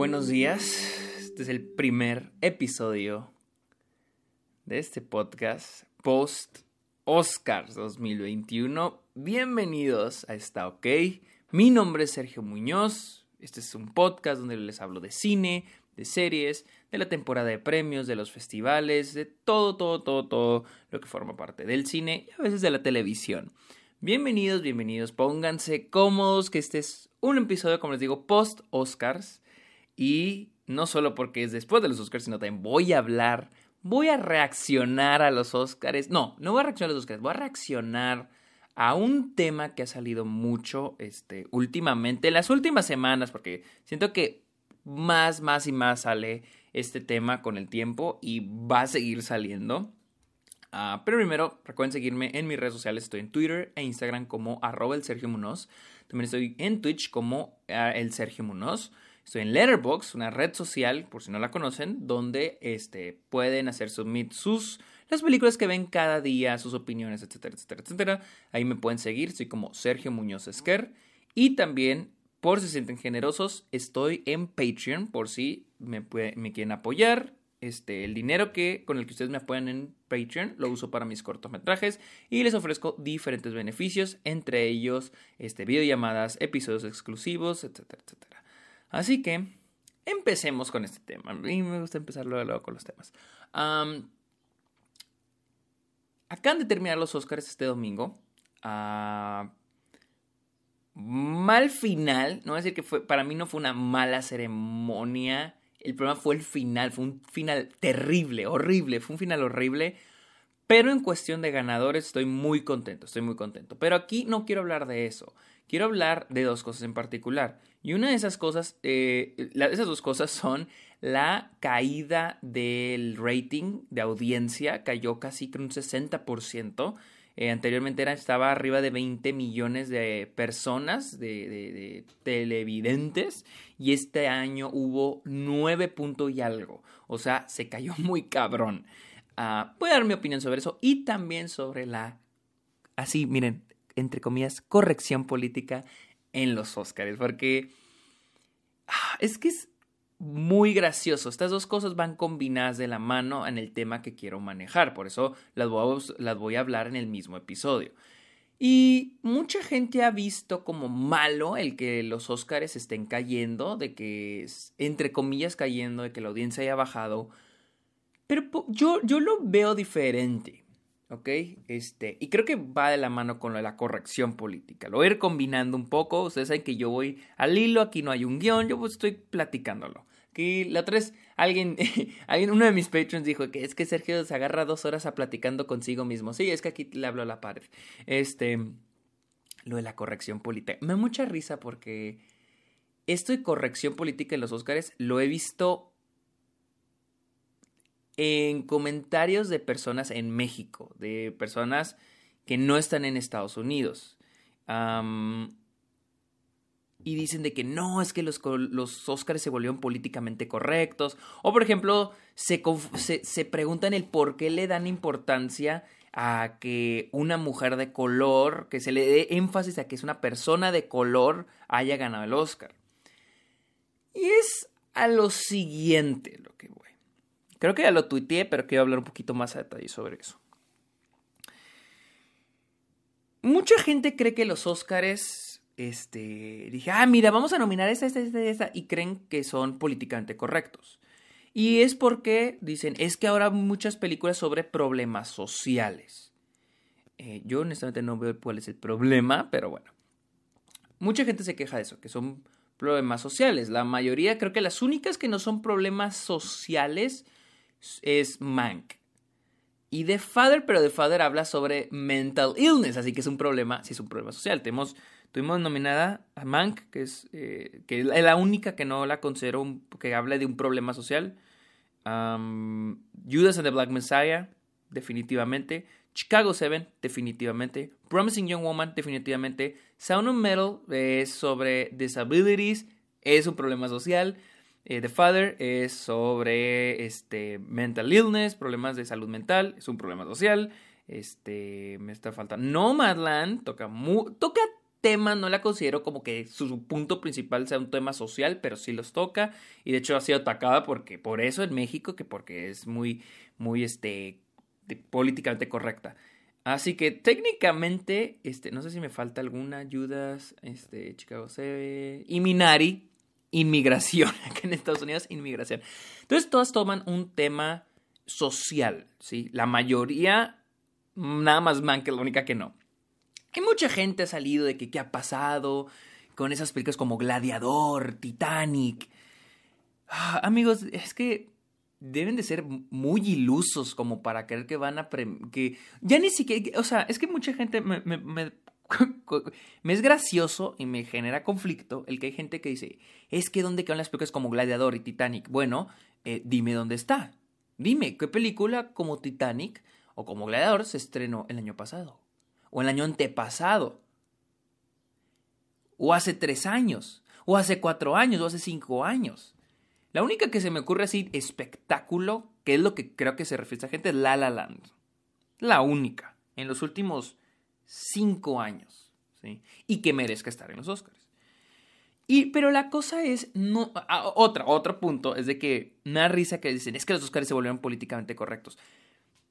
Buenos días. Este es el primer episodio de este podcast post Oscars 2021. Bienvenidos a esta OK. Mi nombre es Sergio Muñoz. Este es un podcast donde les hablo de cine, de series, de la temporada de premios, de los festivales, de todo, todo, todo, todo lo que forma parte del cine y a veces de la televisión. Bienvenidos, bienvenidos, pónganse cómodos, que este es un episodio, como les digo, post Oscars. Y no solo porque es después de los Oscars, sino también voy a hablar, voy a reaccionar a los Oscars. No, no voy a reaccionar a los Oscars, voy a reaccionar a un tema que ha salido mucho este, últimamente, en las últimas semanas, porque siento que más, más y más sale este tema con el tiempo y va a seguir saliendo. Uh, pero primero, recuerden seguirme en mis redes sociales. Estoy en Twitter e Instagram como arroba. También estoy en Twitch como uh, el Sergio Munoz. Estoy en Letterboxd, una red social, por si no la conocen, donde este, pueden hacer submit sus las películas que ven cada día, sus opiniones, etcétera, etcétera, etcétera. Ahí me pueden seguir, soy como Sergio Muñoz Esquer. Y también, por si se sienten generosos, estoy en Patreon, por si me, me quieren apoyar. Este, el dinero que, con el que ustedes me apoyan en Patreon lo uso para mis cortometrajes y les ofrezco diferentes beneficios, entre ellos este, videollamadas, episodios exclusivos, etcétera, etcétera. Así que empecemos con este tema. A mí me gusta empezar luego, con los temas. acaban de terminar los Oscars este domingo. Ah, mal final. No voy a decir que fue. Para mí no fue una mala ceremonia. El problema fue el final. Fue un final terrible, horrible. Fue un final horrible. Pero en cuestión de ganadores estoy muy contento, estoy muy contento. Pero aquí no quiero hablar de eso. Quiero hablar de dos cosas en particular. Y una de esas cosas, eh, esas dos cosas son la caída del rating de audiencia, cayó casi con un 60%. Eh, anteriormente era, estaba arriba de 20 millones de personas, de, televidentes, y este año hubo 9 puntos y algo. O sea, se cayó muy cabrón. Uh, voy a dar mi opinión sobre eso y también sobre la, así, miren, entre comillas, corrección política en los Oscars, porque ah, es que es muy gracioso. Estas dos cosas van combinadas de la mano en el tema que quiero manejar, por eso las voy a, las voy a hablar en el mismo episodio. Y mucha gente ha visto como malo el que los Oscars estén cayendo, de que, entre comillas, cayendo, de que la audiencia haya bajado pero yo, yo lo veo diferente. ¿Ok? Este, y creo que va de la mano con la corrección política. Lo voy a ir combinando un poco. Ustedes saben que yo voy al hilo, aquí no hay un guion, yo estoy platicándolo. Aquí la otra vez alguien, alguien, uno de mis patrons dijo que es que Sergio se agarra dos horas a platicando consigo mismo. Sí, es que aquí le hablo a la pared. Este, lo de la corrección política. Me da mucha risa porque esto de corrección política en los Oscars lo he visto en comentarios de personas en México, de personas que no están en Estados Unidos. y dicen de que no, es que los, los se volvieron políticamente correctos. O por ejemplo, se, se, se preguntan el por qué le dan importancia a que una mujer de color, que se le dé énfasis a que es una persona de color, haya ganado el Oscar. Y es a lo siguiente lo que voy. Creo que ya lo tuiteé, pero quiero hablar un poquito más a detalle sobre eso. Mucha gente cree que los Óscares, este, dije, ah, mira, vamos a nominar esta, esta, esta, esta, y creen que son políticamente correctos. Y es porque dicen, es que ahora muchas películas sobre problemas sociales. Eh, yo honestamente no veo cuál es el problema, pero bueno. Mucha gente se queja de eso, que son problemas sociales. La mayoría, creo que las únicas que no son problemas sociales es Mank. Y The Father, pero The Father habla sobre mental illness, así que es un problema, sí es un problema social. Tuvimos nominada a Mank, que es, eh, que es la única que no la considero que habla de un problema social. Judas and the Black Messiah, definitivamente. Chicago 7, definitivamente. Promising Young Woman, definitivamente. Sound of Metal es sobre disabilities, es un problema social. Eh, The Father es sobre este, mental illness, problemas de salud mental, es un problema social. Este, me está faltando. Nomadland toca, toca temas no la considero como que su punto principal sea un tema social, pero sí los toca y de hecho ha sido atacada porque por eso en México, que porque es muy, muy, este, políticamente correcta. Así que técnicamente, este, no sé si me falta alguna, ayudas, este, Chicago se y Minari, inmigración, aquí en Estados Unidos, inmigración. Entonces todas toman un tema social, ¿sí? La mayoría, nada más man que la única que no. Hay mucha gente ha salido de que qué ha pasado con esas películas como Gladiador, Titanic. Ah, amigos, es que deben de ser muy ilusos como para creer que van a... que ya ni siquiera... O sea, es que mucha gente me, me, es gracioso y me genera conflicto el que hay gente que dice, es que ¿dónde quedan las películas como Gladiador y Titanic? Bueno, eh, dime dónde está. Dime, ¿qué película como Titanic o como Gladiador se estrenó el año pasado? o el año antepasado, o hace tres años, o hace cuatro años, o hace cinco años. La única que se me ocurre así, espectáculo, que es lo que creo que se refiere a esta gente, es La La Land. La única, en los últimos cinco años, ¿sí? Y que merezca estar en los Oscars. Y, pero la cosa es, no, otra, otro punto, es de que me da risa que dicen, es que los Oscars se volvieron políticamente correctos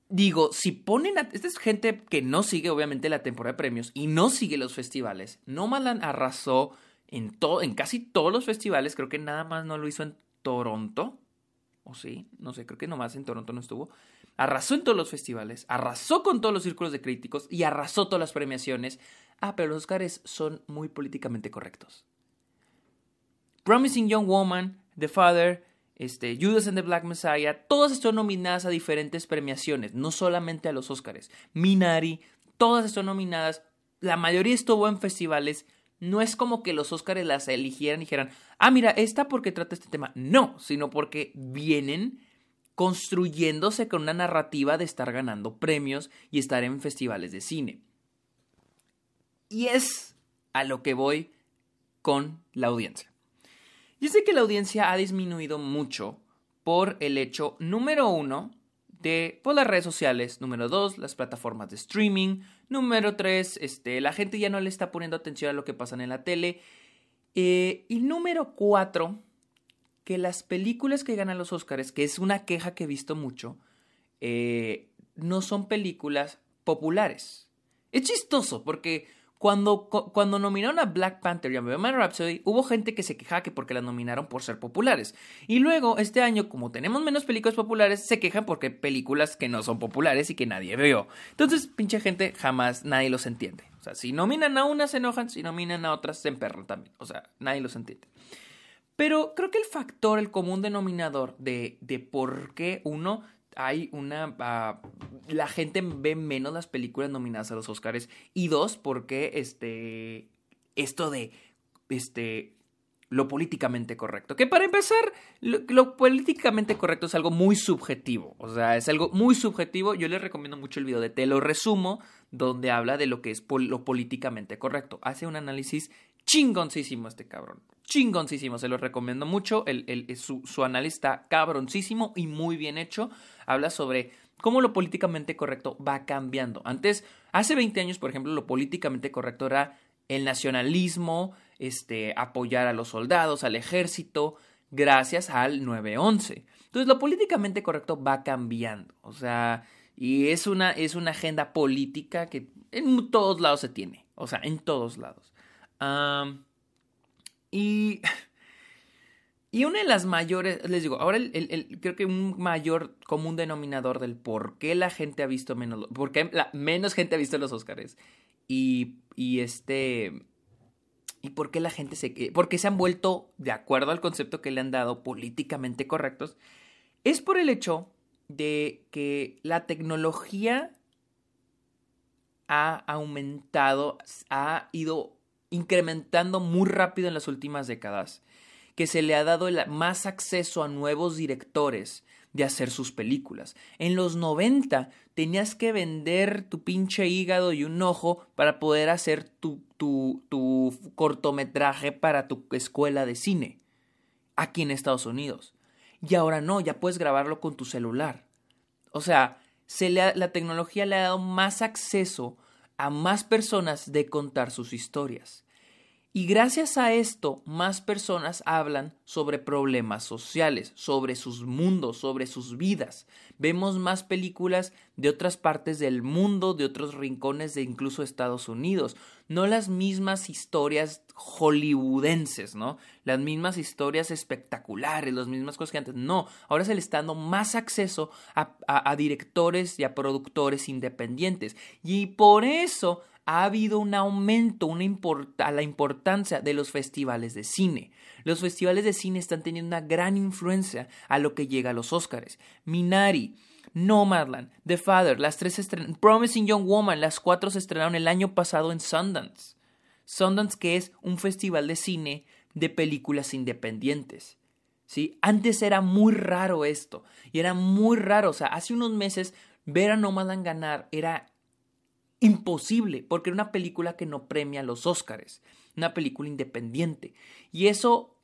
digo, si ponen a... Esta es gente que no sigue obviamente la temporada de premios y no sigue los festivales. Nomadland arrasó en, todo, en casi todos los festivales, creo que nada más no lo hizo en Toronto. ¿O sí? No sé, creo que nomás en Toronto no estuvo. Arrasó en todos los festivales, arrasó con todos los círculos de críticos y arrasó todas las premiaciones. Ah, pero los Oscars son muy políticamente correctos. Promising Young Woman, The Father, este, Judas and the Black Messiah, todas están nominadas a diferentes premiaciones, no solamente a los Oscars. Minari, todas están nominadas, la mayoría estuvo en festivales. No es como que los Oscars las eligieran y dijeran, ah, mira, esta porque trata este tema. No, sino porque vienen construyéndose con una narrativa de estar ganando premios y estar en festivales de cine. Y es a lo que voy con la audiencia. Yo sé que la audiencia ha disminuido mucho por el hecho, número uno, de por las redes sociales, número dos, las plataformas de streaming, número tres, este, la gente ya no le está poniendo atención a lo que pasa en la tele, eh, y número cuatro, que las películas que ganan los Oscars, que es una queja que he visto mucho, eh, no son películas populares. Es chistoso porque cuando, cuando nominaron a Black Panther y a Bohemian Rhapsody, hubo gente que se quejaba que porque las nominaron por ser populares. Y luego, este año, como tenemos menos películas populares, se quejan porque películas que no son populares y que nadie veo. Entonces, pinche gente, jamás nadie los entiende. O sea, si nominan a unas se enojan, si nominan a otras se emperran también. O sea, nadie los entiende. Pero creo que el factor, el común denominador de, de por qué uno hay una... Ah, la gente ve menos las películas nominadas a los Oscars. Y dos, porque este... Esto de... Este lo políticamente correcto. Que para empezar, lo, políticamente correcto es algo muy subjetivo. O sea, es algo muy subjetivo. Yo les recomiendo mucho el video de Te lo resumo, donde habla de lo que es lo políticamente correcto. Hace un análisis chingoncísimo este cabrón. Chingoncísimo, se lo recomiendo mucho. El, su, su análisis está cabroncísimo y muy bien hecho. Habla sobre cómo lo políticamente correcto va cambiando. Antes, hace 20 años, por ejemplo, lo políticamente correcto era el nacionalismo, este, apoyar a los soldados, al ejército, gracias al 9-11. Entonces, lo políticamente correcto va cambiando. O sea, y es una, es una agenda política que en todos lados se tiene. O sea, en todos lados y, y una de las mayores, les digo, ahora creo que un mayor común denominador del por qué la gente ha visto menos, por qué menos gente ha visto los Oscars y, y este... ¿Y por qué la gente se... por qué se han vuelto, de acuerdo al concepto que le han dado, políticamente correctos? Es por el hecho de que la tecnología ha aumentado, ha ido incrementando muy rápido en las últimas décadas, que se le ha dado más acceso a nuevos directores de hacer sus películas. En los 90 tenías que vender tu pinche hígado y un ojo para poder hacer tu, tu, tu cortometraje para tu escuela de cine, aquí en Estados Unidos. Y ahora no, ya puedes grabarlo con tu celular. O sea, se le la tecnología le ha dado más acceso a más personas de contar sus historias. Y gracias a esto, más personas hablan sobre problemas sociales, sobre sus mundos, sobre sus vidas. Vemos más películas de otras partes del mundo, de otros rincones de incluso Estados Unidos. No las mismas historias hollywoodenses, ¿no? Las mismas historias espectaculares, las mismas cosas que antes. No, ahora se le está dando más acceso a, a directores y a productores independientes. Y por eso ha habido un aumento a la importancia de los festivales de cine. Los festivales de cine están teniendo una gran influencia a lo que llega a los Oscars. Minari, Nomadland, The Father, las tres Promising Young Woman, las cuatro se estrenaron el año pasado en Sundance. Sundance que es un festival de cine de películas independientes. ¿Sí? Antes era muy raro esto, y era muy raro, o sea, hace unos meses ver a Nomadland ganar era imposible, porque era una película que no premia los Óscares, una película independiente. Y eso,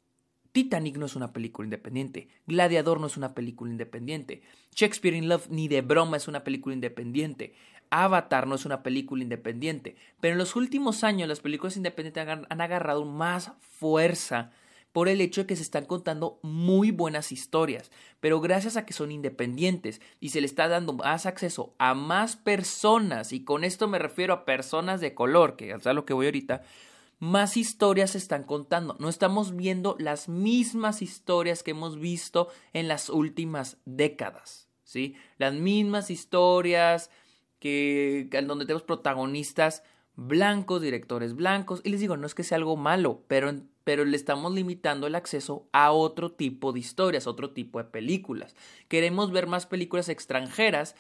Titanic no es una película independiente, Gladiador no es una película independiente, Shakespeare in Love ni de broma es una película independiente, Avatar no es una película independiente, pero en los últimos años las películas independientes han agarrado más fuerza por el hecho de que se están contando muy buenas historias, pero gracias a que son independientes y se le está dando más acceso a más personas, y con esto me refiero a personas de color, que es a lo que voy ahorita, más historias se están contando. No estamos viendo las mismas historias que hemos visto en las últimas décadas, ¿sí? Las mismas historias que en donde tenemos protagonistas blancos, directores blancos, y les digo, no es que sea algo malo, pero, pero le estamos limitando el acceso a otro tipo de historias, otro tipo de películas. Queremos ver más películas extranjeras,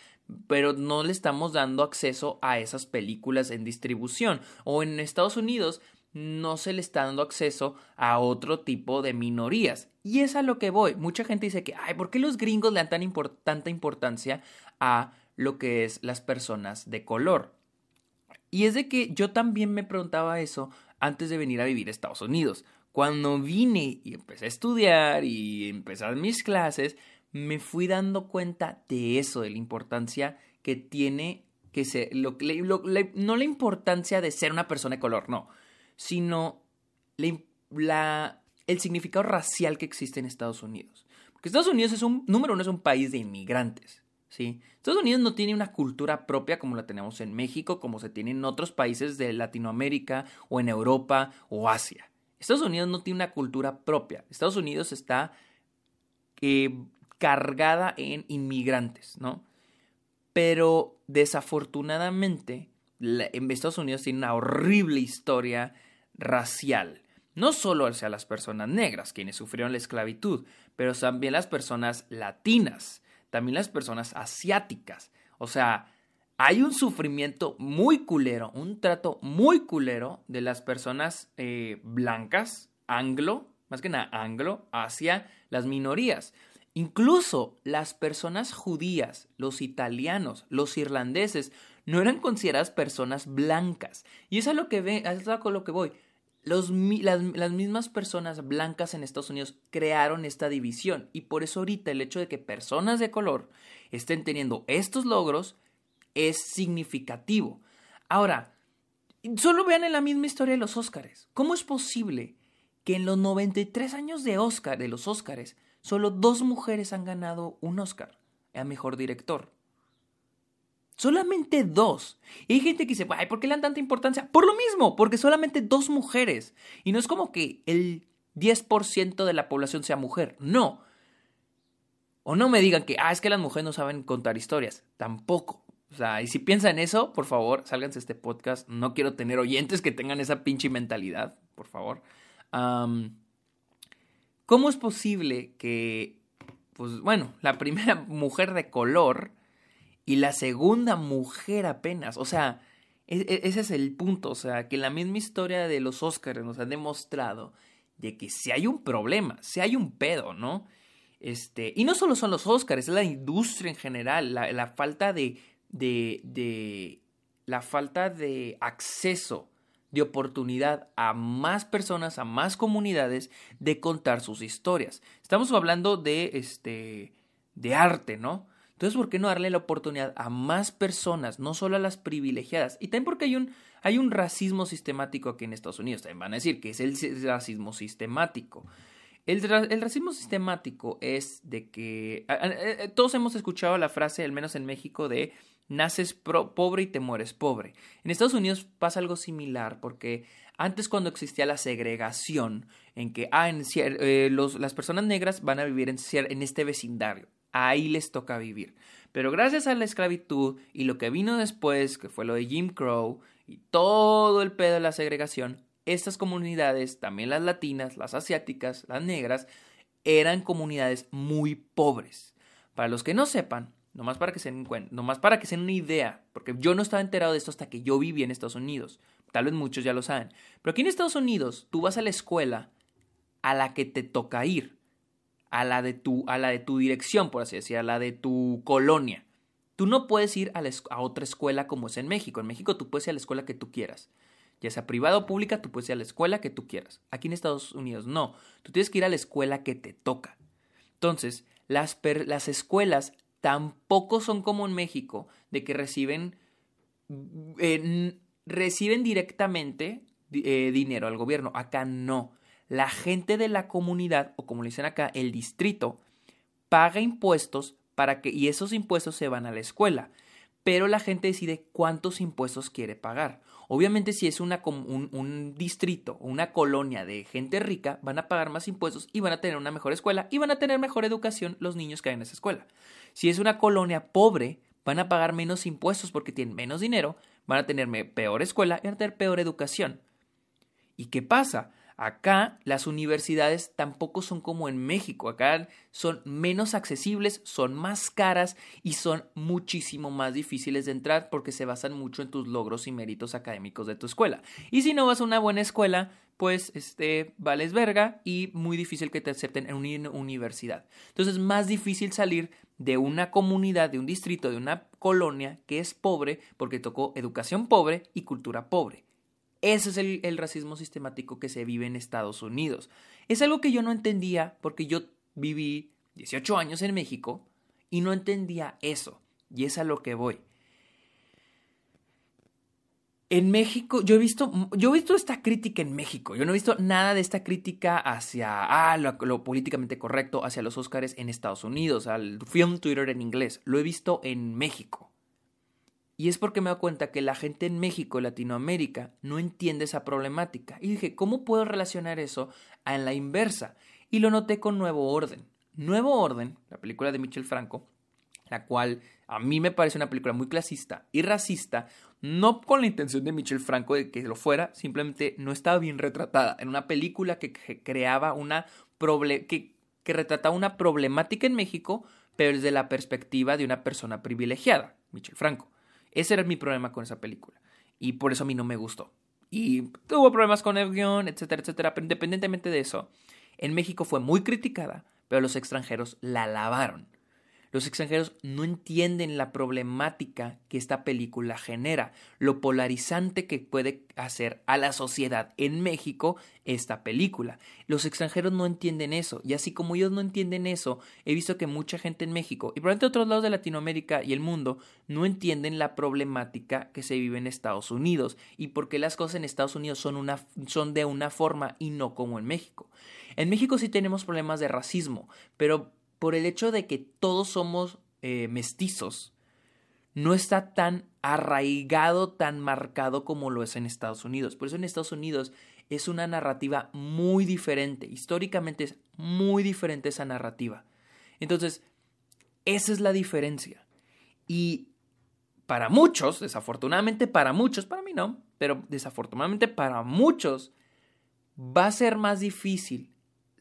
pero no le estamos dando acceso a esas películas en distribución. O en Estados Unidos no se le está dando acceso a otro tipo de minorías. Y es a lo que voy. Mucha gente dice que, ay, ¿por qué los gringos le dan tan tanta importancia a lo que es las personas de color? Y es de que yo también me preguntaba eso antes de venir a vivir a Estados Unidos. Cuando vine y empecé a estudiar y empezar mis clases, me fui dando cuenta de eso, de la importancia que tiene que ser, lo, no la importancia de ser una persona de color, no, sino la, el significado racial que existe en Estados Unidos. Porque Estados Unidos es un, número uno, es un país de inmigrantes. ¿sí? Estados Unidos no tiene una cultura propia como la tenemos en México, como se tiene en otros países de Latinoamérica o en Europa o Asia. Estados Unidos no tiene una cultura propia. Estados Unidos está eh, cargada en inmigrantes, ¿no? Pero desafortunadamente, Estados Unidos tiene una horrible historia racial. No solo hacia las personas negras, quienes sufrieron la esclavitud, pero también las personas latinas también las personas asiáticas. O sea, hay un sufrimiento muy culero, un trato muy culero de las personas eh, blancas, anglo, más que nada anglo, hacia las minorías. Incluso las personas judías, los italianos, los irlandeses, no eran consideradas personas blancas. Y eso es lo que ve, es a lo que voy las, las, mismas personas blancas en Estados Unidos crearon esta división y por eso ahorita el hecho de que personas de color estén teniendo estos logros es significativo. Ahora, solo vean en la misma historia de los Óscares. ¿Cómo es posible que en los 93 años de Óscar, de los Óscares, solo dos mujeres han ganado un Óscar a mejor director? Solamente dos. Y hay gente que dice, ay, ¿por qué le dan tanta importancia? Por lo mismo, porque solamente dos mujeres. Y no es como que el 10% de la población sea mujer. No. O no me digan que, ah, es que las mujeres no saben contar historias. Tampoco. O sea, y si piensan eso, por favor, sálganse este podcast. No quiero tener oyentes que tengan esa pinche mentalidad, por favor. ¿Cómo es posible que, pues bueno, la primera mujer de color y la segunda mujer apenas. O sea, e, e, ese es el punto. O sea, que la misma historia de los Oscars nos ha demostrado de que si hay un problema, si hay un pedo, ¿no? Este, y no solo son los Oscars, es la industria en general, la falta de, de, de, la falta de acceso, de oportunidad a más personas, a más comunidades de contar sus historias. Estamos hablando de, este, de arte, ¿no? Entonces, ¿por qué no darle la oportunidad a más personas, no solo a las privilegiadas? Y también porque hay un, Hay un racismo sistemático aquí en Estados Unidos. También van a decir que es el racismo sistemático. El, racismo sistemático es de que todos hemos escuchado la frase, al menos en México, de naces pobre y te mueres pobre. En Estados Unidos pasa algo similar porque antes cuando existía la segregación, en que ah, eh, las personas negras van a vivir en, en este vecindario, ahí les toca vivir. Pero gracias a la esclavitud y lo que vino después, que fue lo de Jim Crow y todo el pedo de la segregación, estas comunidades, también las latinas, las asiáticas, las negras, eran comunidades muy pobres. Para los que no sepan, nomás para que se den nomás para que se den una idea, porque yo no estaba enterado de esto hasta que yo viví en Estados Unidos. Tal vez muchos ya lo saben. Pero aquí en Estados Unidos, tú vas a la escuela a la que te toca ir, a la de tu, a la de tu dirección, por así decir, a la de tu colonia. Tú no puedes ir a, otra escuela como es en México. En México tú puedes ir a la escuela que tú quieras ya sea privada o pública, tú puedes ir a la escuela que tú quieras. Aquí en Estados Unidos no, tú tienes que ir a la escuela que te toca. Entonces, las, las escuelas tampoco son como en México, de que reciben, reciben directamente eh, dinero al gobierno. Acá no. La gente de la comunidad, o como le dicen acá, el distrito, paga impuestos para que, y esos impuestos se van a la escuela. Pero la gente decide cuántos impuestos quiere pagar. Obviamente si es una, un, un distrito o una colonia de gente rica, van a pagar más impuestos y van a tener una mejor escuela y van a tener mejor educación los niños que hay en esa escuela. Si es una colonia pobre, van a pagar menos impuestos porque tienen menos dinero, van a tener peor escuela y van a tener peor educación. ¿Y qué pasa? Acá las universidades tampoco son como en México, acá son menos accesibles, son más caras y son muchísimo más difíciles de entrar porque se basan mucho en tus logros y méritos académicos de tu escuela. Y si no vas a una buena escuela, pues este vales verga y muy difícil que te acepten en una universidad. Entonces es más difícil salir de una comunidad, de un distrito, de una colonia que es pobre porque tocó educación pobre y cultura pobre. Ese es el, racismo sistemático que se vive en Estados Unidos. Es algo que yo no entendía porque yo viví 18 años en México y no entendía eso. Y es a lo que voy. En México, yo he visto, yo he visto esta crítica en México. Yo no he visto nada de esta crítica hacia ah, lo, lo, políticamente correcto, hacia los Oscars en Estados Unidos, al film Twitter en inglés. Lo he visto en México. Y es porque me doy cuenta que la gente en México Latinoamérica no entiende esa problemática. Y dije, ¿cómo puedo relacionar eso a la inversa? Y lo noté con Nuevo Orden. Nuevo Orden, la película de Michel Franco, la cual a mí me parece una película muy clasista y racista, no con la intención de Michel Franco de que lo fuera, simplemente no estaba bien retratada. En una película que creaba una que, que retrataba una problemática en México, pero desde la perspectiva de una persona privilegiada, Michel Franco. Ese era mi problema con esa película. Y por eso a mí no me gustó. Y tuvo problemas con el guion, etcétera, etcétera. Pero independientemente de eso, en México fue muy criticada, pero los extranjeros la lavaron. Los extranjeros no entienden la problemática que esta película genera, lo polarizante que puede hacer a la sociedad en México esta película. Los extranjeros no entienden eso, y así como ellos no entienden eso, he visto que mucha gente en México y probablemente otros lados de Latinoamérica y el mundo no entienden la problemática que se vive en Estados Unidos y por qué las cosas en Estados Unidos son, una, son de una forma y no como en México. En México sí tenemos problemas de racismo, pero por el hecho de que todos somos eh, mestizos, no está tan arraigado, tan marcado como lo es en Estados Unidos. Por eso en Estados Unidos es una narrativa muy diferente. Históricamente es muy diferente esa narrativa. Entonces, esa es la diferencia. Y para muchos, desafortunadamente para muchos, para mí no, pero desafortunadamente para muchos, va a ser más difícil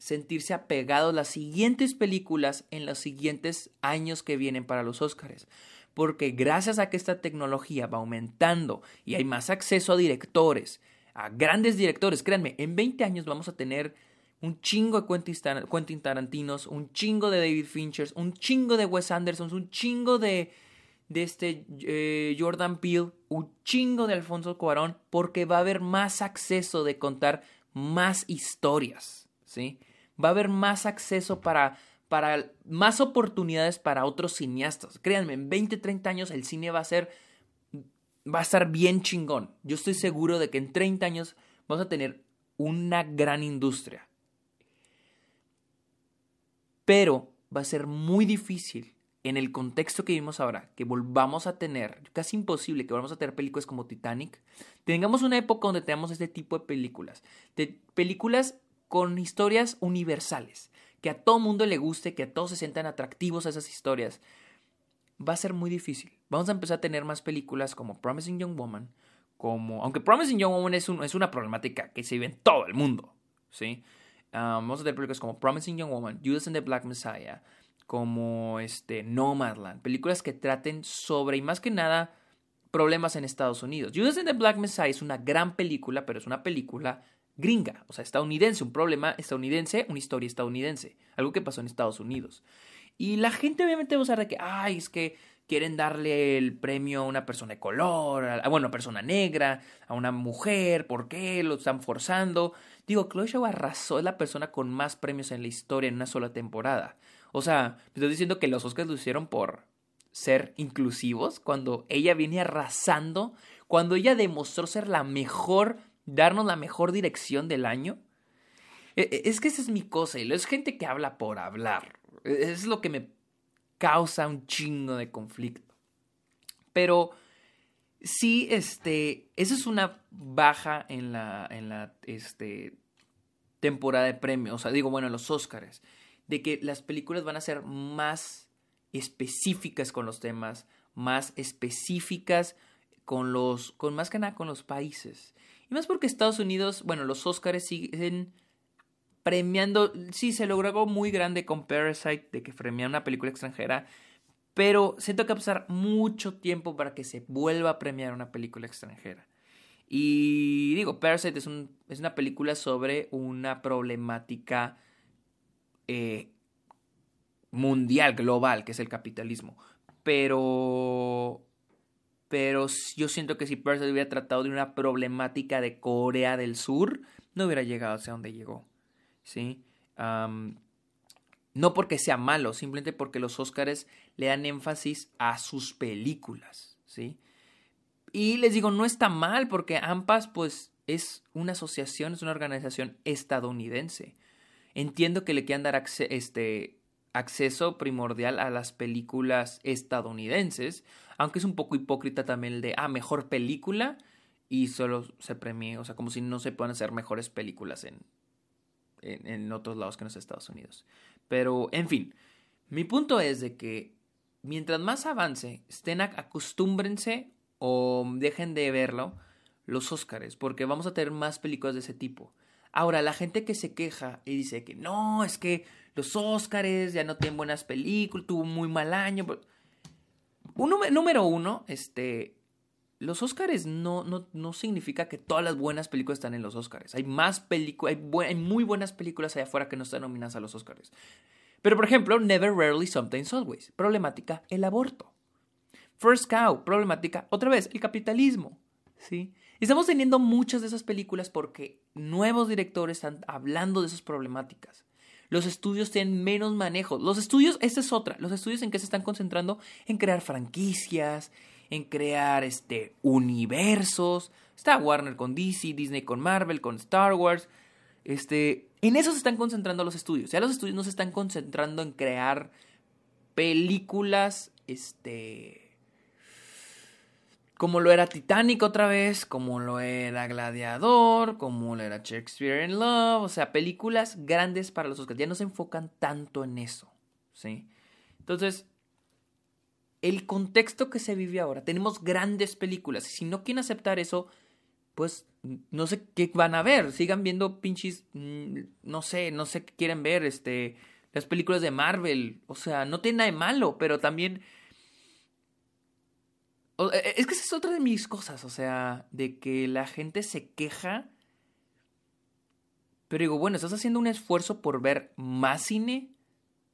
sentirse apegados a las siguientes películas en los siguientes años que vienen para los Oscars. Porque gracias a que esta tecnología va aumentando y hay más acceso a directores, a grandes directores, créanme, en 20 años vamos a tener un chingo de Quentin Tarantinos, un chingo de David Finchers, un chingo de Wes Anderson, un chingo de, de este eh, Jordan Peele, un chingo de Alfonso Cuarón, porque va a haber más acceso de contar más historias. ¿sí? Va a haber más acceso para, para más oportunidades para otros cineastas. Créanme, en 20, 30 años el cine va a ser va a estar bien chingón. Yo estoy seguro de que en 30 años vamos a tener una gran industria. Pero va a ser muy difícil en el contexto que vimos ahora, que volvamos a tener, casi imposible que volvamos a tener películas como Titanic, tengamos una época donde tengamos este tipo de películas, de películas con historias universales, que a todo mundo le guste, que a todos se sientan atractivos a esas historias, va a ser muy difícil. Vamos a empezar a tener más películas como Promising Young Woman, como, aunque Promising Young Woman es, es una problemática que se vive en todo el mundo, ¿sí? Ah, vamos a tener películas como Promising Young Woman, Judas and the Black Messiah, como este Nomadland, películas que traten sobre y más que nada problemas en Estados Unidos. Judas and the Black Messiah es una gran película, pero es una película gringa, o sea, estadounidense, un problema estadounidense, una historia estadounidense, algo que pasó en Estados Unidos. Y la gente obviamente va a usar de que, ay, es que quieren darle el premio a una persona de color, a, bueno, a persona negra, a una mujer, ¿por qué? Lo están forzando. Digo, Chloe Shaw arrasó, es la persona con más premios en la historia en una sola temporada. O sea, me estoy diciendo que los Oscars lo hicieron por ser inclusivos, cuando ella viene arrasando, cuando ella demostró ser la mejor, darnos la mejor dirección del año. E, e, es que esa es mi cosa, es gente que habla por hablar. E, es lo que me causa un chingo de conflicto. Pero sí, este, esa es una baja en la, en la este, temporada de premios, o sea, digo, bueno, los Oscars de que las películas van a ser más específicas con los temas, más específicas con los, con más que nada con los países. Y más porque Estados Unidos, bueno, los Oscars siguen premiando, sí, se logró algo muy grande con Parasite, de que premian una película extranjera, pero siento que pasar mucho tiempo para que se vuelva a premiar una película extranjera. Y digo, Parasite es, un, es una película sobre una problemática eh, mundial, global, que es el capitalismo. Pero. Pero yo siento que si Parasite hubiera tratado de una problemática de Corea del Sur, no hubiera llegado hacia donde llegó. ¿Sí? no porque sea malo, simplemente porque los Oscars le dan énfasis a sus películas. ¿Sí? Y les digo, no está mal, porque AMPAS, pues, es una asociación, es una organización estadounidense. Entiendo que le quieran dar este, acceso primordial a las películas estadounidenses, aunque es un poco hipócrita también el de, ah, mejor película y solo se premie, o sea, como si no se puedan hacer mejores películas en, en, otros lados que en los Estados Unidos. Pero, en fin, mi punto es de que mientras más avance, estén acostúmbrense o dejen de verlo los Óscares, porque vamos a tener más películas de ese tipo. Ahora, la gente que se queja y dice que no, es que los Óscares ya no tienen buenas películas, tuvo un muy mal año. Un número uno, este, los Óscares no, no, no, significa que todas las buenas películas están en los Óscares. Hay más películas, hay, muy buenas películas allá afuera que no están nominadas a los Óscares. Pero, por ejemplo, Never, Rarely, Sometimes, Always. Problemática, el aborto. First Cow, problemática, otra vez, el capitalismo. ¿Sí? Estamos teniendo muchas de esas películas porque nuevos directores están hablando de esas problemáticas. Los estudios tienen menos manejo. Los estudios, esta es otra, los estudios en que se están concentrando en crear franquicias, en crear este universos. Está Warner con DC, Disney con Marvel, con Star Wars. Este, en eso se están concentrando los estudios. Ya los estudios no se están concentrando en crear películas este como lo era Titanic otra vez, como lo era Gladiador, como lo era Shakespeare in Love, o sea, películas grandes para los Oscars. Ya no se enfocan tanto en eso, ¿sí? Entonces, el contexto que se vive ahora, tenemos grandes películas, y si no quieren aceptar eso, pues no sé qué van a ver, sigan viendo pinches, mm, no sé, no sé qué quieren ver, este, las películas de Marvel, o sea, no tiene nada de malo, pero también es que esa es otra de mis cosas, o sea, de que la gente se queja. Pero digo, bueno, ¿estás haciendo un esfuerzo por ver más cine?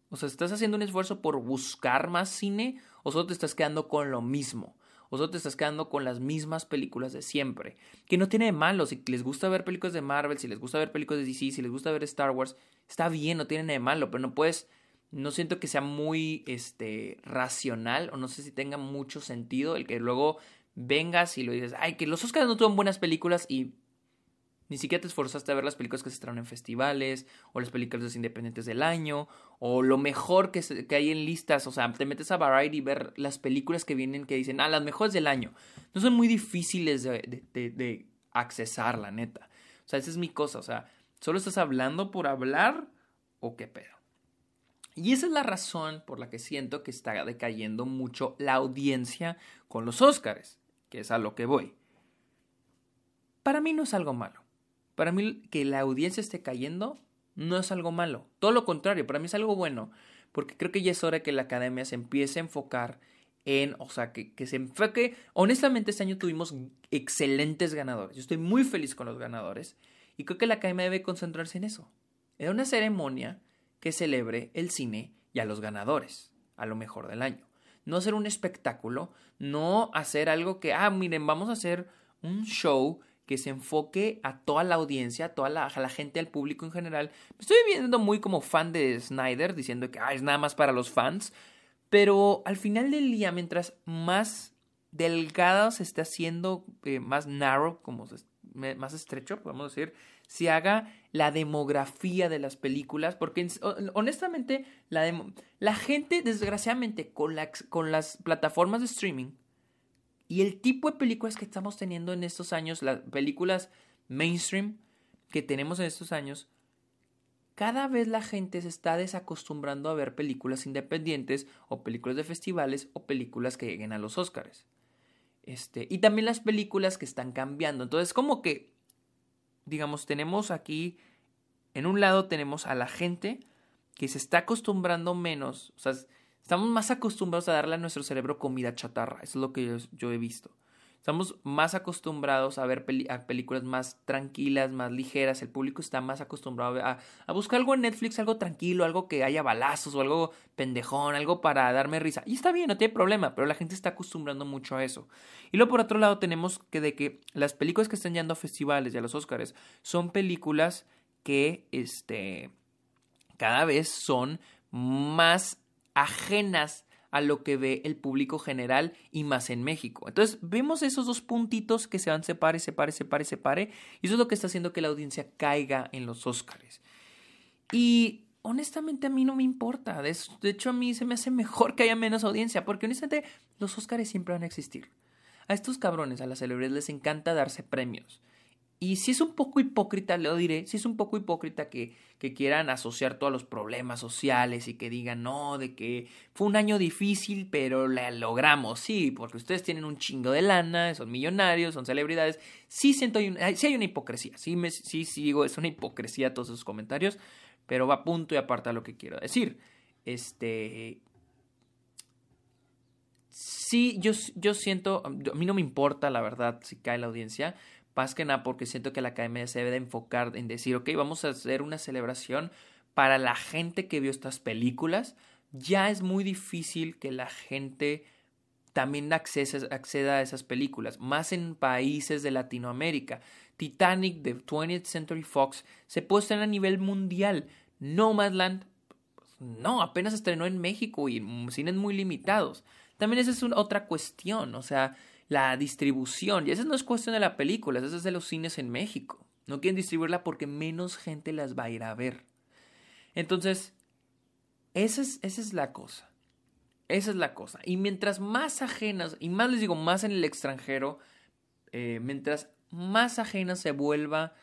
O sea, ¿estás haciendo un esfuerzo por buscar más cine? ¿O solo te estás quedando con lo mismo? ¿O solo te estás quedando con las mismas películas de siempre? Que no tiene de malo. Si les gusta ver películas de Marvel, si les gusta ver películas de DC, si les gusta ver Star Wars, está bien, no tiene de malo. Pero no puedes no siento que sea muy este racional o no sé si tenga mucho sentido el que luego vengas y lo dices, ay, que los Oscars no tuvieron buenas películas y ni siquiera te esforzaste a ver las películas que se estrenan en festivales, o las películas independientes del año, o lo mejor que, que, hay en listas. O sea, te metes a Variety y ver las películas que vienen que dicen, ah, las mejores del año. No son muy difíciles de, de, de accesar, la neta. O sea, esa es mi cosa. O sea, solo estás hablando por hablar o qué pedo. Y esa es la razón por la que siento que está decayendo mucho la audiencia con los Oscars, que es a lo que voy. Para mí no es algo malo. Para mí que la audiencia esté cayendo no es algo malo. Todo lo contrario, para mí es algo bueno. Porque creo que ya es hora que la academia se empiece a enfocar en, o sea, que, que se enfoque. Honestamente, este año tuvimos excelentes ganadores. Yo estoy muy feliz con los ganadores. Y creo que la academia debe concentrarse en eso. En una ceremonia que celebre el cine y a los ganadores, a lo mejor del año. No hacer un espectáculo, no hacer algo que, ah, miren, vamos a hacer un show que se enfoque a toda la audiencia, a toda la, a la gente, al público en general. Me estoy viendo muy como fan de Snyder, diciendo que ah, es nada más para los fans, pero al final del día, mientras más delgado se esté haciendo, eh, más narrow, como más estrecho, podemos decir, se haga la demografía de las películas, porque honestamente la, gente, desgraciadamente, con las plataformas de streaming, y el tipo de películas que estamos teniendo en estos años, las películas mainstream que tenemos en estos años, cada vez la gente se está desacostumbrando a ver películas independientes o películas de festivales o películas que lleguen a los Oscars. Este, y también las películas que están cambiando. Entonces, como que, digamos, tenemos aquí, en un lado tenemos a la gente que se está acostumbrando menos, o sea, Estamos más acostumbrados a darle a nuestro cerebro comida chatarra. Eso es lo que yo, he visto. Estamos más acostumbrados a ver películas más tranquilas, más ligeras. El público está más acostumbrado a, a, buscar algo en Netflix, algo tranquilo, algo que haya balazos o algo pendejón, algo para darme risa. Y está bien, no tiene problema, pero la gente está acostumbrando mucho a eso. Y luego por otro lado tenemos que de que las películas que están yendo a festivales y a los Oscars son películas que este cada vez son más ajenas a lo que ve el público general y más en México. Entonces vemos esos dos puntitos que se van separe, separe, separe, separe y eso es lo que está haciendo que la audiencia caiga en los Óscares. Y honestamente a mí no me importa, de hecho a mí se me hace mejor que haya menos audiencia porque honestamente los Óscares siempre van a existir. A estos cabrones, a las celebridades les encanta darse premios. Y si es un poco hipócrita, lo diré, si es un poco hipócrita que, que, quieran asociar todos los problemas sociales y que digan, no, de que fue un año difícil, pero la logramos, sí, porque ustedes tienen un chingo de lana, son millonarios, son celebridades. Sí siento, sí hay una hipocresía, sí, me, sí, sí digo, es una hipocresía todos esos comentarios, pero va a punto y aparte a lo que quiero decir. Este, sí, yo, yo siento, a mí no me importa la verdad si cae la audiencia, más que nada porque siento que la academia se debe de enfocar en decir, ok, vamos a hacer una celebración para la gente que vio estas películas. Ya es muy difícil que la gente también acceda a esas películas, más en países de Latinoamérica. Titanic de 20th Century Fox se puede estrenar a nivel mundial. Nomadland, no, apenas estrenó en México y en cines muy limitados. También esa es otra cuestión, o sea, la distribución. Y esa no es cuestión de la película, esa es de los cines en México. No quieren distribuirla porque menos gente las va a ir a ver. Entonces, esa es, esa es la cosa. Esa es la cosa. Y mientras más ajenas, y más les digo, más en el extranjero, eh, mientras más ajenas se vuelva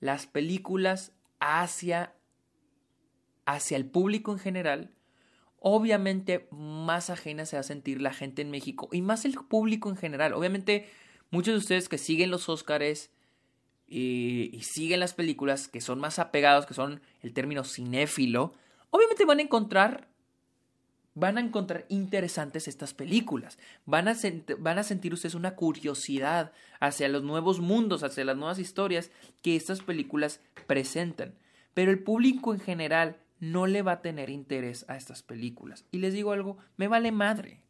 las películas hacia, hacia el público en general, obviamente más ajena se va a sentir la gente en México y más el público en general. Obviamente muchos de ustedes que siguen los Óscares y, siguen las películas que son más apegados, que son el término cinéfilo, obviamente van a encontrar van a encontrar interesantes estas películas. Van a, van a sentir ustedes una curiosidad hacia los nuevos mundos, hacia las nuevas historias que estas películas presentan. Pero el público en general no le va a tener interés a estas películas. Y les digo algo, me vale madre.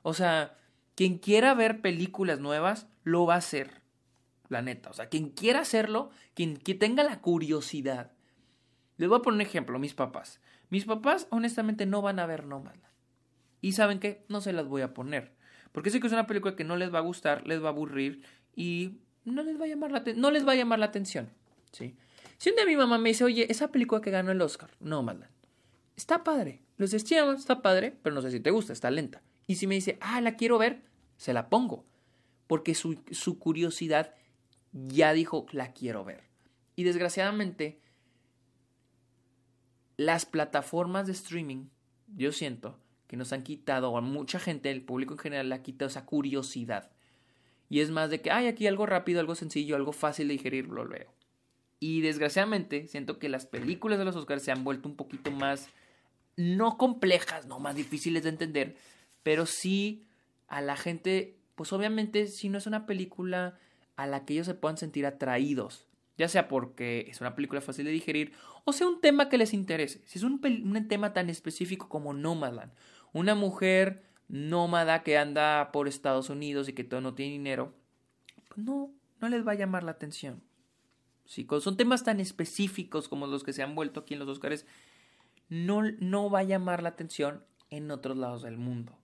O sea, quien quiera ver películas nuevas, lo va a hacer. La neta. O sea, quien quiera hacerlo, quien, tenga la curiosidad. Les voy a poner un ejemplo, mis papás. Mis papás, honestamente, no van a ver Nomadland. Y saben qué, no se las voy a poner. Porque sé que es una película que no les va a gustar, les va a aburrir y no les va a llamar la, no les va a llamar la atención. ¿sí? Si un día mi mamá me dice, oye, esa película que ganó el Oscar, no, Madland, está padre. Los decíamos, está padre, pero no sé si te gusta, está lenta. Y si me dice, ah, la quiero ver, se la pongo. Porque su, su curiosidad ya dijo, la quiero ver. Y desgraciadamente, las plataformas de streaming, yo siento que nos han quitado, o a mucha gente, el público en general, le ha quitado esa curiosidad. Y es más de que, hay aquí algo rápido, algo sencillo, algo fácil de digerir, lo veo. Y desgraciadamente, siento que las películas de los Oscars se han vuelto un poquito más, no complejas, no más difíciles de entender, pero sí a la gente, pues obviamente, si no es una película a la que ellos se puedan sentir atraídos ya sea porque es una película fácil de digerir o sea un tema que les interese. Si es un, tema tan específico como Nomadland, una mujer nómada que anda por Estados Unidos y que todo no tiene dinero, pues no, no les va a llamar la atención. Si son temas tan específicos como los que se han vuelto aquí en los Oscars, no, no va a llamar la atención en otros lados del mundo.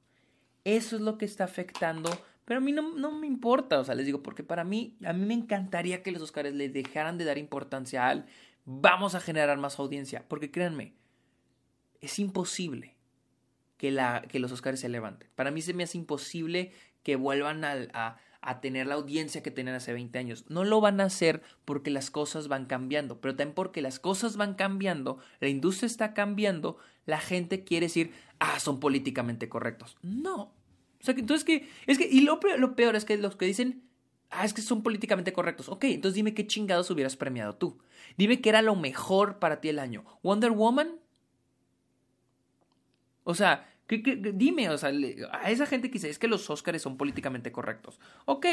Eso es lo que está afectando pero a mí no, no, me importa, o sea, les digo, porque para mí, a mí me encantaría que los Oscars le dejaran de dar importancia al vamos a generar más audiencia, porque créanme, es imposible que, la, que los Oscars se levanten. Para mí se me hace imposible que vuelvan a, a tener la audiencia que tenían hace 20 años. No lo van a hacer porque las cosas van cambiando, pero también porque las cosas van cambiando, la industria está cambiando, la gente quiere decir, ah, son políticamente correctos. No, o sea, que entonces que. Es que. Y lo, lo peor es que los que dicen. Ah, es que son políticamente correctos. Ok, entonces dime qué chingados hubieras premiado tú. Dime qué era lo mejor para ti el año. ¿Wonder Woman? O sea, dime, o sea, a esa gente que dice, es que los Oscars son políticamente correctos. Ok,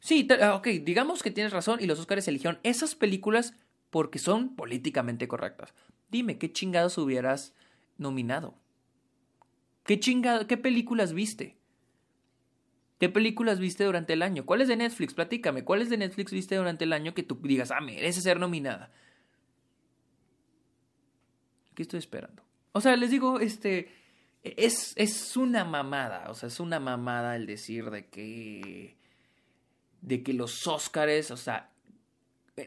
sí, ah, ok, digamos que tienes razón y los Oscars eligieron esas películas porque son políticamente correctas. Dime, ¿qué chingados hubieras nominado? ¿Qué chingado, qué películas viste? ¿Qué películas viste durante el año? ¿Cuáles de Netflix? Platícame. ¿Cuáles de Netflix viste durante el año que tú digas, ah, merece ser nominada? ¿Qué estoy esperando? O sea, les digo, este. Es, es una mamada. O sea, es una mamada el decir de que. De que los Óscares, o sea.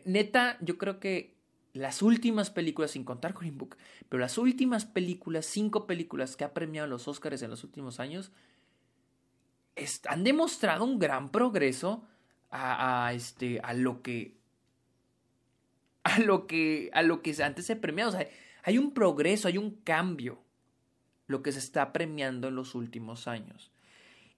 Neta, yo creo que las últimas películas, sin contar Green Book, pero las últimas películas, cinco películas que ha premiado los Óscares en los últimos años, han demostrado un gran progreso a, este, a lo que a lo que a lo que antes se premiaba. O sea, hay un progreso, hay un cambio lo que se está premiando en los últimos años.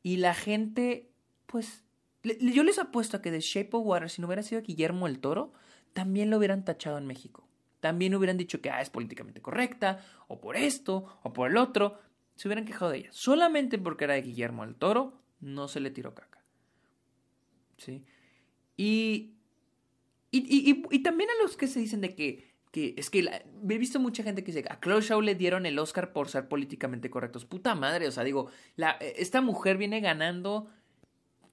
Y la gente, pues, yo les apuesto a que The Shape of Water, si no hubiera sido Guillermo el Toro, también lo hubieran tachado en México. También hubieran dicho que ah, es políticamente correcta, o por esto, o por el otro. Se hubieran quejado de ella. Solamente porque era de Guillermo el Toro, no se le tiró caca. ¿Sí? Y, y, y, también a los que se dicen de que, que es que he visto mucha gente que dice a Chloe Shaw le dieron el Oscar por ser políticamente correctos. Puta madre, o sea, digo, la, esta mujer viene ganando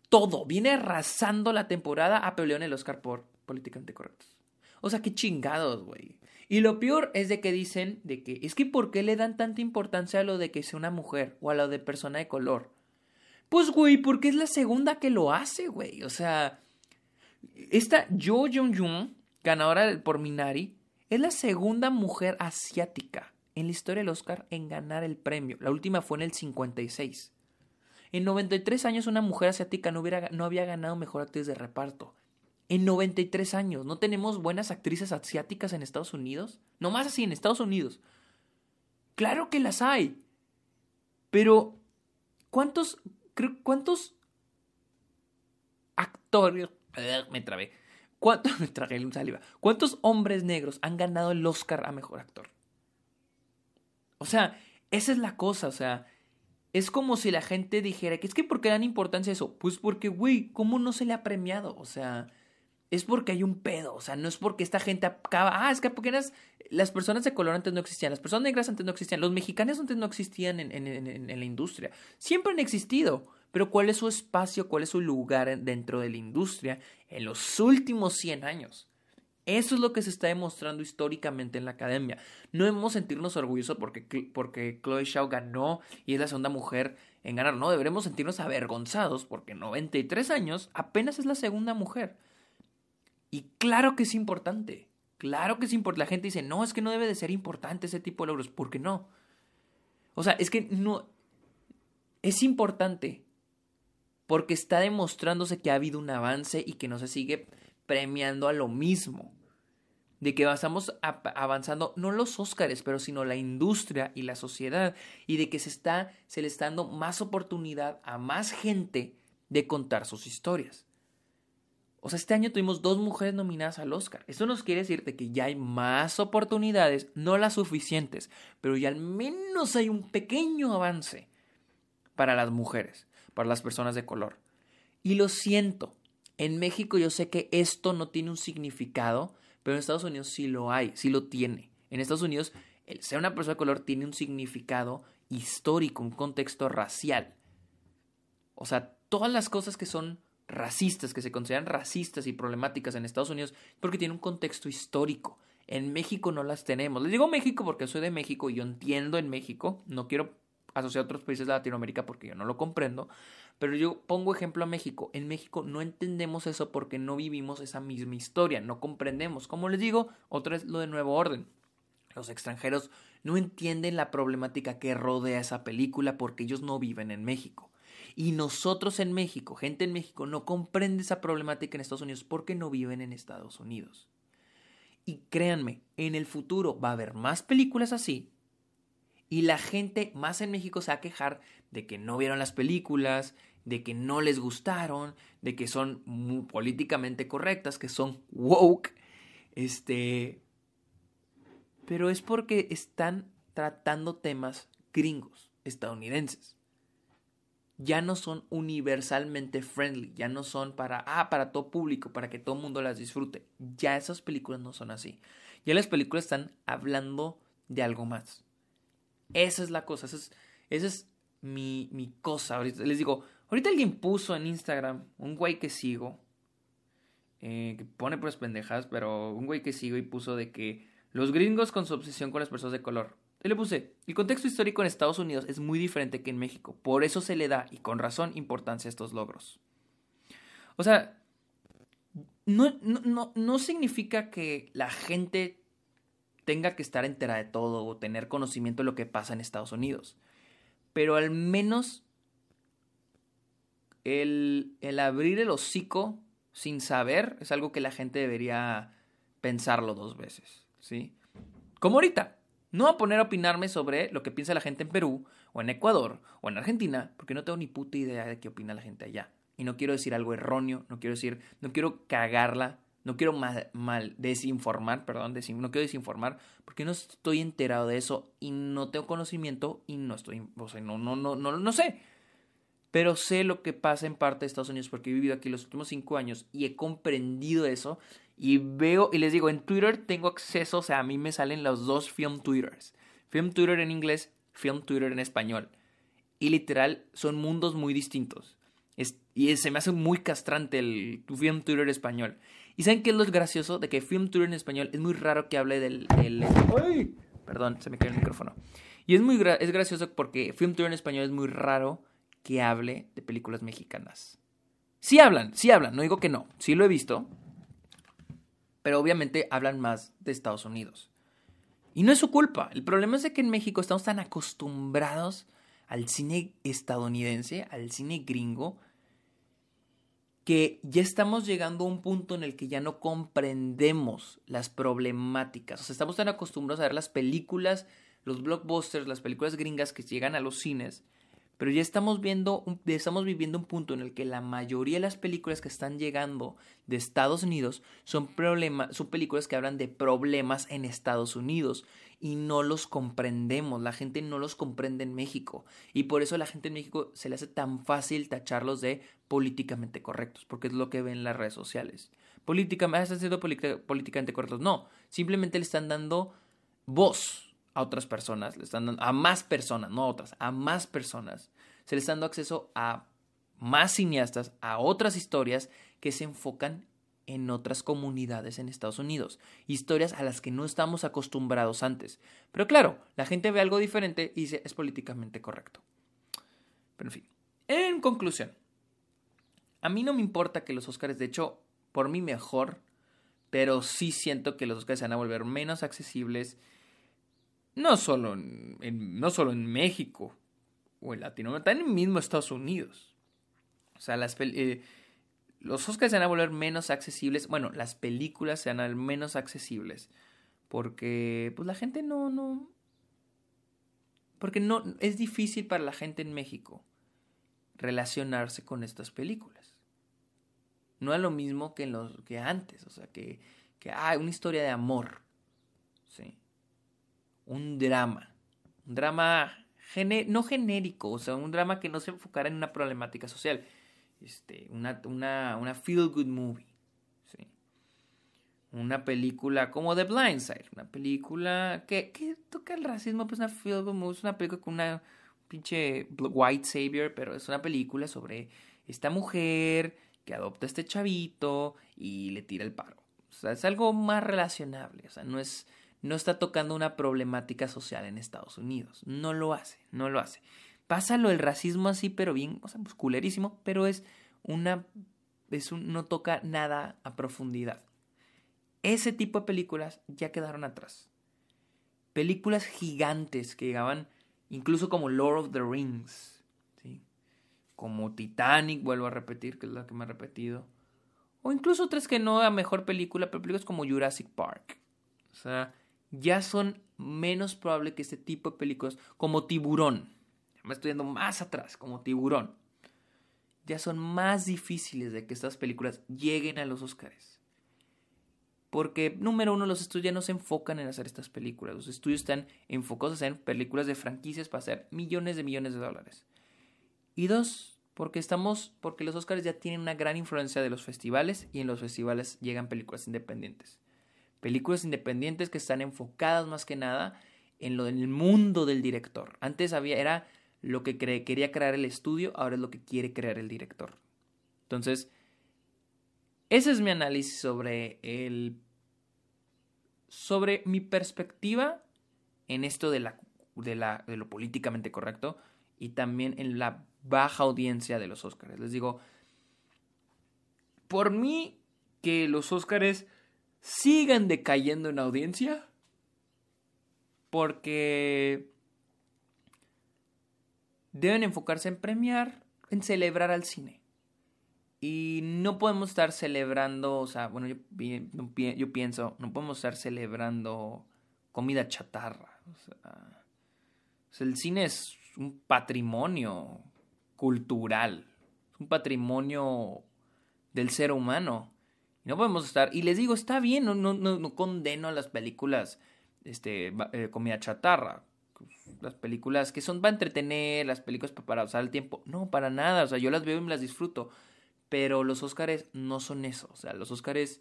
todo, viene arrasando la temporada a pelear el Oscar por políticamente correctos. O sea, qué chingados, güey. Y lo peor es de que dicen de que es que ¿por qué le dan tanta importancia a lo de que sea una mujer o a lo de persona de color? Pues, güey, porque es la segunda que lo hace, güey. O sea, esta Jo Jung-jung, ganadora por Minari, es la segunda mujer asiática en la historia del Oscar en ganar el premio. La última fue en el 56. En 93 años una mujer asiática no, hubiera, no había ganado mejor actriz de reparto. En 93 años. ¿No tenemos buenas actrices asiáticas en Estados Unidos? No más así, en Estados Unidos. Claro que las hay. Pero, ¿cuántos, ¿cuántos actores... Me trabé. ¿Cuántos, saliva. ¿Cuántos hombres negros han ganado el Oscar a Mejor Actor? O sea, esa es la cosa, o sea, es como si la gente dijera que es que ¿por qué dan importancia a eso? Pues porque, güey, ¿cómo no se le ha premiado? O sea, es porque hay un pedo, o sea, no es porque esta gente acaba, ah, es que porque las personas de color antes no existían, las personas negras antes no existían, los mexicanos antes no existían en, la industria, siempre han existido, pero ¿cuál es su espacio, cuál es su lugar dentro de la industria en los últimos 100 años? Eso es lo que se está demostrando históricamente en la academia. No debemos sentirnos orgullosos porque, porque Chloe Shaw ganó y es la segunda mujer en ganar. No, deberemos sentirnos avergonzados porque en 93 años apenas es la segunda mujer. Y claro que es importante. Claro que es importante. La gente dice, no, es que no debe de ser importante ese tipo de logros. ¿Por qué no? O sea, es que no. Es importante. Porque está demostrándose que ha habido un avance y que no se sigue premiando a lo mismo. De que estamos avanzando, no los Óscares, pero sino la industria y la sociedad. Y de que se, está, se le está dando más oportunidad a más gente de contar sus historias. O sea, este año tuvimos dos mujeres nominadas al Oscar. Esto nos quiere decir de que ya hay más oportunidades, no las suficientes, pero ya al menos hay un pequeño avance para las mujeres, para las personas de color. Y lo siento, en México yo sé que esto no tiene un significado, pero en Estados Unidos sí lo hay, sí lo tiene. En Estados Unidos, el ser una persona de color tiene un significado histórico, un contexto racial. O sea, todas las cosas que son racistas, que se consideran racistas y problemáticas en Estados Unidos, porque tiene un contexto histórico. En México no las tenemos. Les digo México porque soy de México y yo entiendo en México. No quiero asociar a otros países de Latinoamérica porque yo no lo comprendo. Pero yo pongo ejemplo a México. En México no entendemos eso porque no vivimos esa misma historia. No comprendemos. Como les digo, otra es lo de nuevo orden. Los extranjeros no entienden la problemática que rodea esa película porque ellos no viven en México. Y nosotros en México, gente en México, no comprende esa problemática en Estados Unidos porque no viven en Estados Unidos. Y créanme, en el futuro va a haber más películas así. Y la gente más en México se va a quejar de que no vieron las películas, de que no les gustaron, de que son políticamente correctas, que son woke. Este. Pero es porque están tratando temas gringos, estadounidenses ya no son universalmente friendly, ya no son para, ah, para todo público, para que todo el mundo las disfrute. Ya esas películas no son así. Ya las películas están hablando de algo más. Esa es la cosa, esa es, esa es mi, mi cosa. Ahorita, les digo, ahorita alguien puso en Instagram, un güey que sigo, eh, que pone pues pendejas, pero un güey que sigo y puso de que los gringos con su obsesión con las personas de color y le puse, el contexto histórico en Estados Unidos es muy diferente que en México, por eso se le da, y con razón, importancia a estos logros. O sea, no, no, no significa que la gente tenga que estar entera de todo o tener conocimiento de lo que pasa en Estados Unidos, pero al menos el, el abrir el hocico sin saber es algo que la gente debería pensarlo dos veces, ¿sí? Como ahorita, no a poner a opinarme sobre lo que piensa la gente en Perú, o en Ecuador, o en Argentina, porque no tengo ni puta idea de qué opina la gente allá. Y no quiero decir algo erróneo, no quiero decir, no quiero cagarla, no quiero mal, desinformar, perdón, no quiero desinformar, porque no estoy enterado de eso y no tengo conocimiento y no estoy, o sea, no, no, no, no, no sé. Pero sé lo que pasa en parte de Estados Unidos porque he vivido aquí los últimos cinco años y he comprendido eso y veo, y les digo, en Twitter tengo acceso, o sea, a mí me salen los dos film Twitters. Film Twitter en inglés, film Twitter en español. Y literal, son mundos muy distintos. y se me hace muy castrante el film Twitter español. ¿Y saben qué es lo gracioso? De que film Twitter en español es muy raro que hable del... ¡Ay! Perdón, se me cayó el micrófono. Y es muy es gracioso porque film Twitter en español es muy raro que hable de películas mexicanas. Sí hablan, sí hablan, no digo que no. Sí lo he visto, pero obviamente hablan más de Estados Unidos. Y no es su culpa. El problema es de que en México estamos tan acostumbrados al cine estadounidense, al cine gringo, que ya estamos llegando a un punto en el que ya no comprendemos las problemáticas. O sea, estamos tan acostumbrados a ver las películas, los blockbusters, las películas gringas que llegan a los cines, pero ya estamos viendo, estamos viviendo un punto en el que la mayoría de las películas que están llegando de Estados Unidos son, son películas que hablan de problemas en Estados Unidos y no los comprendemos, la gente no los comprende en México y por eso a la gente en México se le hace tan fácil tacharlos de políticamente correctos, porque es lo que ven en las redes sociales. Políticamente, ¿están siendo políticamente correctos? No, simplemente le están dando voz a otras personas, le están dando a más personas, no a otras, a más personas. Se le está dando acceso a más cineastas, a otras historias que se enfocan en otras comunidades en Estados Unidos, historias a las que no estamos acostumbrados antes. Pero claro, la gente ve algo diferente y dice es políticamente correcto. Pero en fin. En conclusión. A mí no me importa que los Oscars, de hecho, por mí mejor, pero sí siento que los Oscars se van a volver menos accesibles, no solo en, no solo en México o en Latinoamérica, también en mismo Estados Unidos. O sea, las, eh, los Oscars se van a volver menos accesibles, bueno, las películas se van a menos accesibles, porque pues la gente no, no, porque no, es difícil para la gente en México relacionarse con estas películas. No es lo mismo que, en los, que antes, o sea, que, que hay una historia de amor, ¿sí? Un drama, un drama no genérico, o sea, un drama que no se enfocara en una problemática social, este, una, una, una feel good movie. Una película como The Blind Side, una película que, que toca el racismo, pues una feel good movie, es una película con una pinche white savior, pero es una película sobre esta mujer que adopta a este chavito y le tira el paro. O sea, es algo más relacionable, o sea, no es no está tocando una problemática social en Estados Unidos. No lo hace, no lo hace. Pásalo el racismo así, pero bien, o sea, musculerísimo, pues, pero es una es un, no toca nada a profundidad. Ese tipo de películas ya quedaron atrás. Películas gigantes que llegaban incluso como Lord of the Rings, ¿sí? como Titanic, vuelvo a repetir, que es la que me he repetido, o incluso otras que no a mejor película, pero películas como Jurassic Park. O sea, ya son menos probable que este tipo de películas, como Tiburón, me estoy yendo más atrás, como Tiburón, ya son más difíciles de que estas películas lleguen a los Oscars. Porque, número uno, los estudios ya no se enfocan en hacer estas películas. Los estudios están enfocados en películas de franquicias para hacer millones de millones de dólares. Y dos, porque estamos, porque los Oscars ya tienen una gran influencia de los festivales y en los festivales llegan películas independientes. Películas independientes que están enfocadas más que nada en lo del mundo del director. Antes había, era lo que quería crear el estudio, ahora es lo que quiere crear el director. Entonces, ese es mi análisis sobre el. sobre mi perspectiva en esto de, la, de, la, de lo políticamente correcto y también en la baja audiencia de los Óscares. Les digo, por mí que los Óscares sigan decayendo en audiencia, porque deben enfocarse en premiar, en celebrar al cine. Y no podemos estar celebrando, o sea, bueno, yo, pienso, no podemos estar celebrando comida chatarra. O sea, el cine es un patrimonio cultural, es un patrimonio del ser humano. Y no podemos estar, y les digo, está bien, no, no, no, condeno a las películas este, eh, comida chatarra las películas que son para entretener, las películas para usar el tiempo. No, para nada. O sea, yo las veo y me las disfruto. Pero los Óscares no son eso. O sea, los Óscares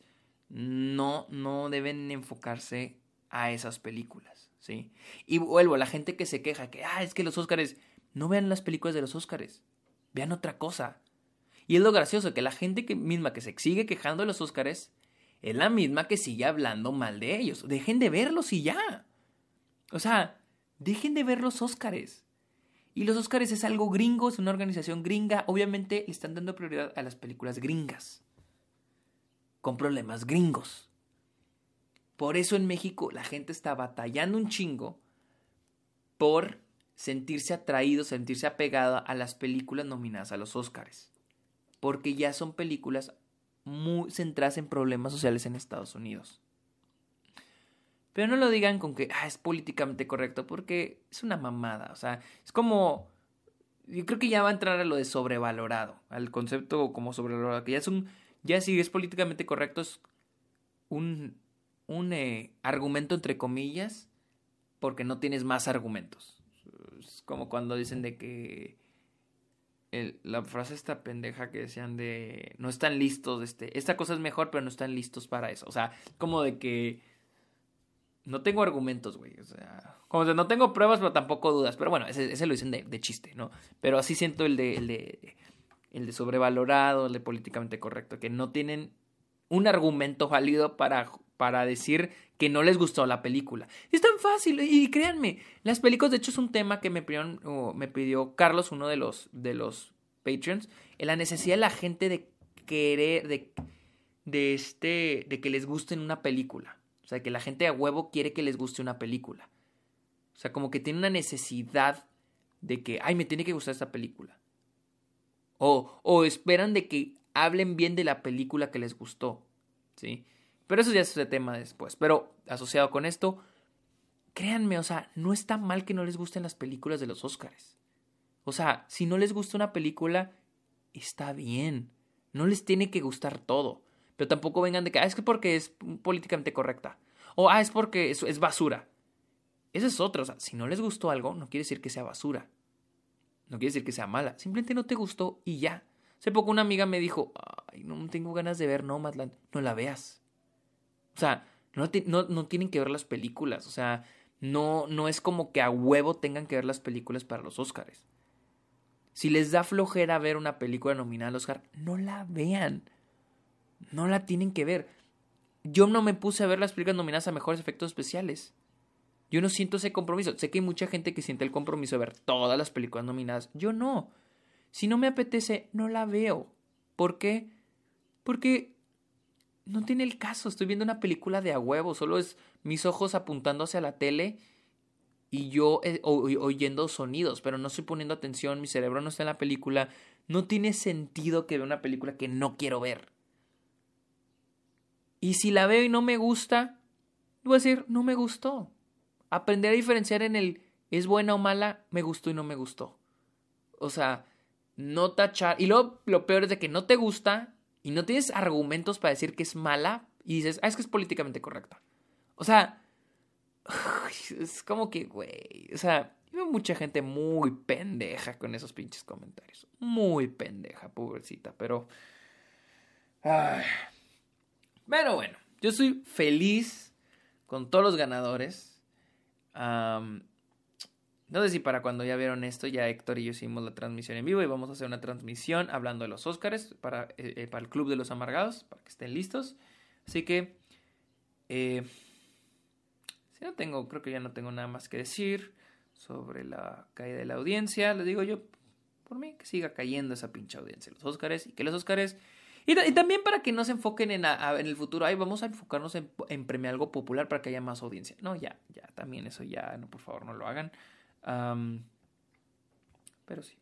no, no deben enfocarse a esas películas. ¿sí? Y vuelvo, la gente que se queja que, ah, es que los Óscares, no vean las películas de los Óscares. Vean otra cosa. Y es lo gracioso, que la gente que, misma que se sigue quejando de los Óscares es la misma que sigue hablando mal de ellos. Dejen de verlos y ya. O sea, Dejen de ver los Óscares. Y los Óscares es algo gringo, es una organización gringa. Obviamente le están dando prioridad a las películas gringas. Con problemas gringos. Por eso en México la gente está batallando un chingo por sentirse atraído, sentirse apegado a las películas nominadas a los Óscares. Porque ya son películas muy centradas en problemas sociales en Estados Unidos. Pero no lo digan con que ah, es políticamente correcto, porque es una mamada. O sea, es como. Yo creo que ya va a entrar a lo de sobrevalorado, al concepto como sobrevalorado, que ya es un. Ya si es políticamente correcto, es un, un eh, argumento entre comillas, porque no tienes más argumentos. Es como cuando dicen de que. la frase esta pendeja que decían de no están listos, este, esta cosa es mejor, pero no están listos para eso. O sea, como de que no tengo argumentos, güey. O sea, como no tengo pruebas, pero tampoco dudas. Pero bueno, ese, lo dicen de, chiste, ¿no? Pero así siento el de, el de, el de sobrevalorado, el de políticamente correcto, que no tienen un argumento válido para para decir que no les gustó la película. Es tan fácil y créanme, las películas de hecho es un tema que me pidió, me pidió Carlos, uno de los, de los Patreons, en la necesidad de la gente de querer, de, de, este, de que les guste una película. O sea, que la gente a huevo quiere que les guste una película. O sea, como que tiene una necesidad de que, ay, me tiene que gustar esta película. O, o esperan de que hablen bien de la película que les gustó. ¿Sí? Pero eso ya es otro tema después. Pero asociado con esto, créanme, o sea, no está mal que no les gusten las películas de los Oscars. O sea, si no les gusta una película, está bien. No les tiene que gustar todo. Pero tampoco vengan de que, ah, es que porque es políticamente correcta. O, ah, es porque es, basura. Eso es otro. O sea, si no les gustó algo, no quiere decir que sea basura. No quiere decir que sea mala. Simplemente no te gustó y ya. Hace poco una amiga me dijo, ay, no tengo ganas de ver Nomadland. No la veas. O sea, no, no, tienen que ver las películas. O sea, no, no es como que a huevo tengan que ver las películas para los Oscars. Si les da flojera ver una película nominada al Oscar, no la vean. No la tienen que ver. Yo no me puse a ver las películas nominadas a mejores efectos especiales. Yo no siento ese compromiso. Sé que hay mucha gente que siente el compromiso de ver todas las películas nominadas. Yo no. Si no me apetece, no la veo. ¿Por qué? Porque no tiene el caso. Estoy viendo una película de a huevo. Solo es mis ojos apuntando hacia la tele y yo eh, oyendo sonidos, pero no estoy poniendo atención. Mi cerebro no está en la película. No tiene sentido que vea una película que no quiero ver. Y si la veo y no me gusta, voy a decir, no me gustó. Aprender a diferenciar en el es buena o mala, me gustó y no me gustó. O sea, no tachar. Y luego lo peor es de que no te gusta y no tienes argumentos para decir que es mala y dices, ah, es que es políticamente correcta. O sea, es como que, güey, o sea, veo mucha gente muy pendeja con esos pinches comentarios. Muy pendeja, pobrecita, pero... Pero bueno, yo estoy feliz con todos los ganadores. No sé si para cuando ya vieron esto, ya Héctor y yo hicimos la transmisión en vivo y vamos a hacer una transmisión hablando de los Oscars para, eh, eh, para el Club de los Amargados, para que estén listos. Así que, eh, si no tengo, creo que ya no tengo nada más que decir sobre la caída de la audiencia. Les digo yo, por mí, que siga cayendo esa pinche audiencia, los Oscars y que los Oscars... Y, también para que no se enfoquen en, en el futuro, ay, vamos a enfocarnos en, en premiar algo popular para que haya más audiencia. No, ya, ya, también eso ya, no, por favor, no lo hagan pero sí.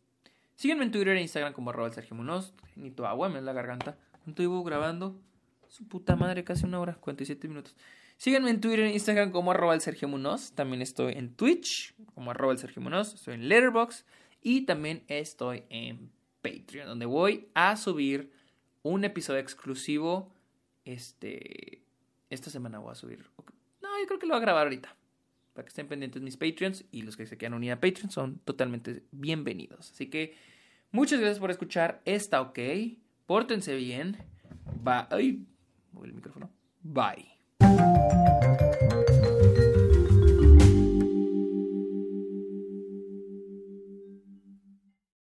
Síguenme en Twitter e Instagram como arroba Sergio Munoz. Ni tu agua, me en la garganta. ¿Cuánto llevo grabando? Su puta madre, casi una hora, 47 minutos. Síganme en Twitter e Instagram como arroba el Sergio Munoz. También estoy en Twitch como arroba el Sergio Munoz. Estoy en Letterboxd. Y también estoy en Patreon, donde voy a subir un episodio exclusivo. Este. Esta semana voy a subir. No, yo creo que lo voy a grabar ahorita para que estén pendientes mis Patreons y los que se quieran unir a Patreon son totalmente bienvenidos. Así que muchas gracias por escuchar. Está ok. Pórtense bien. Bye. Ay, el micrófono. Bye.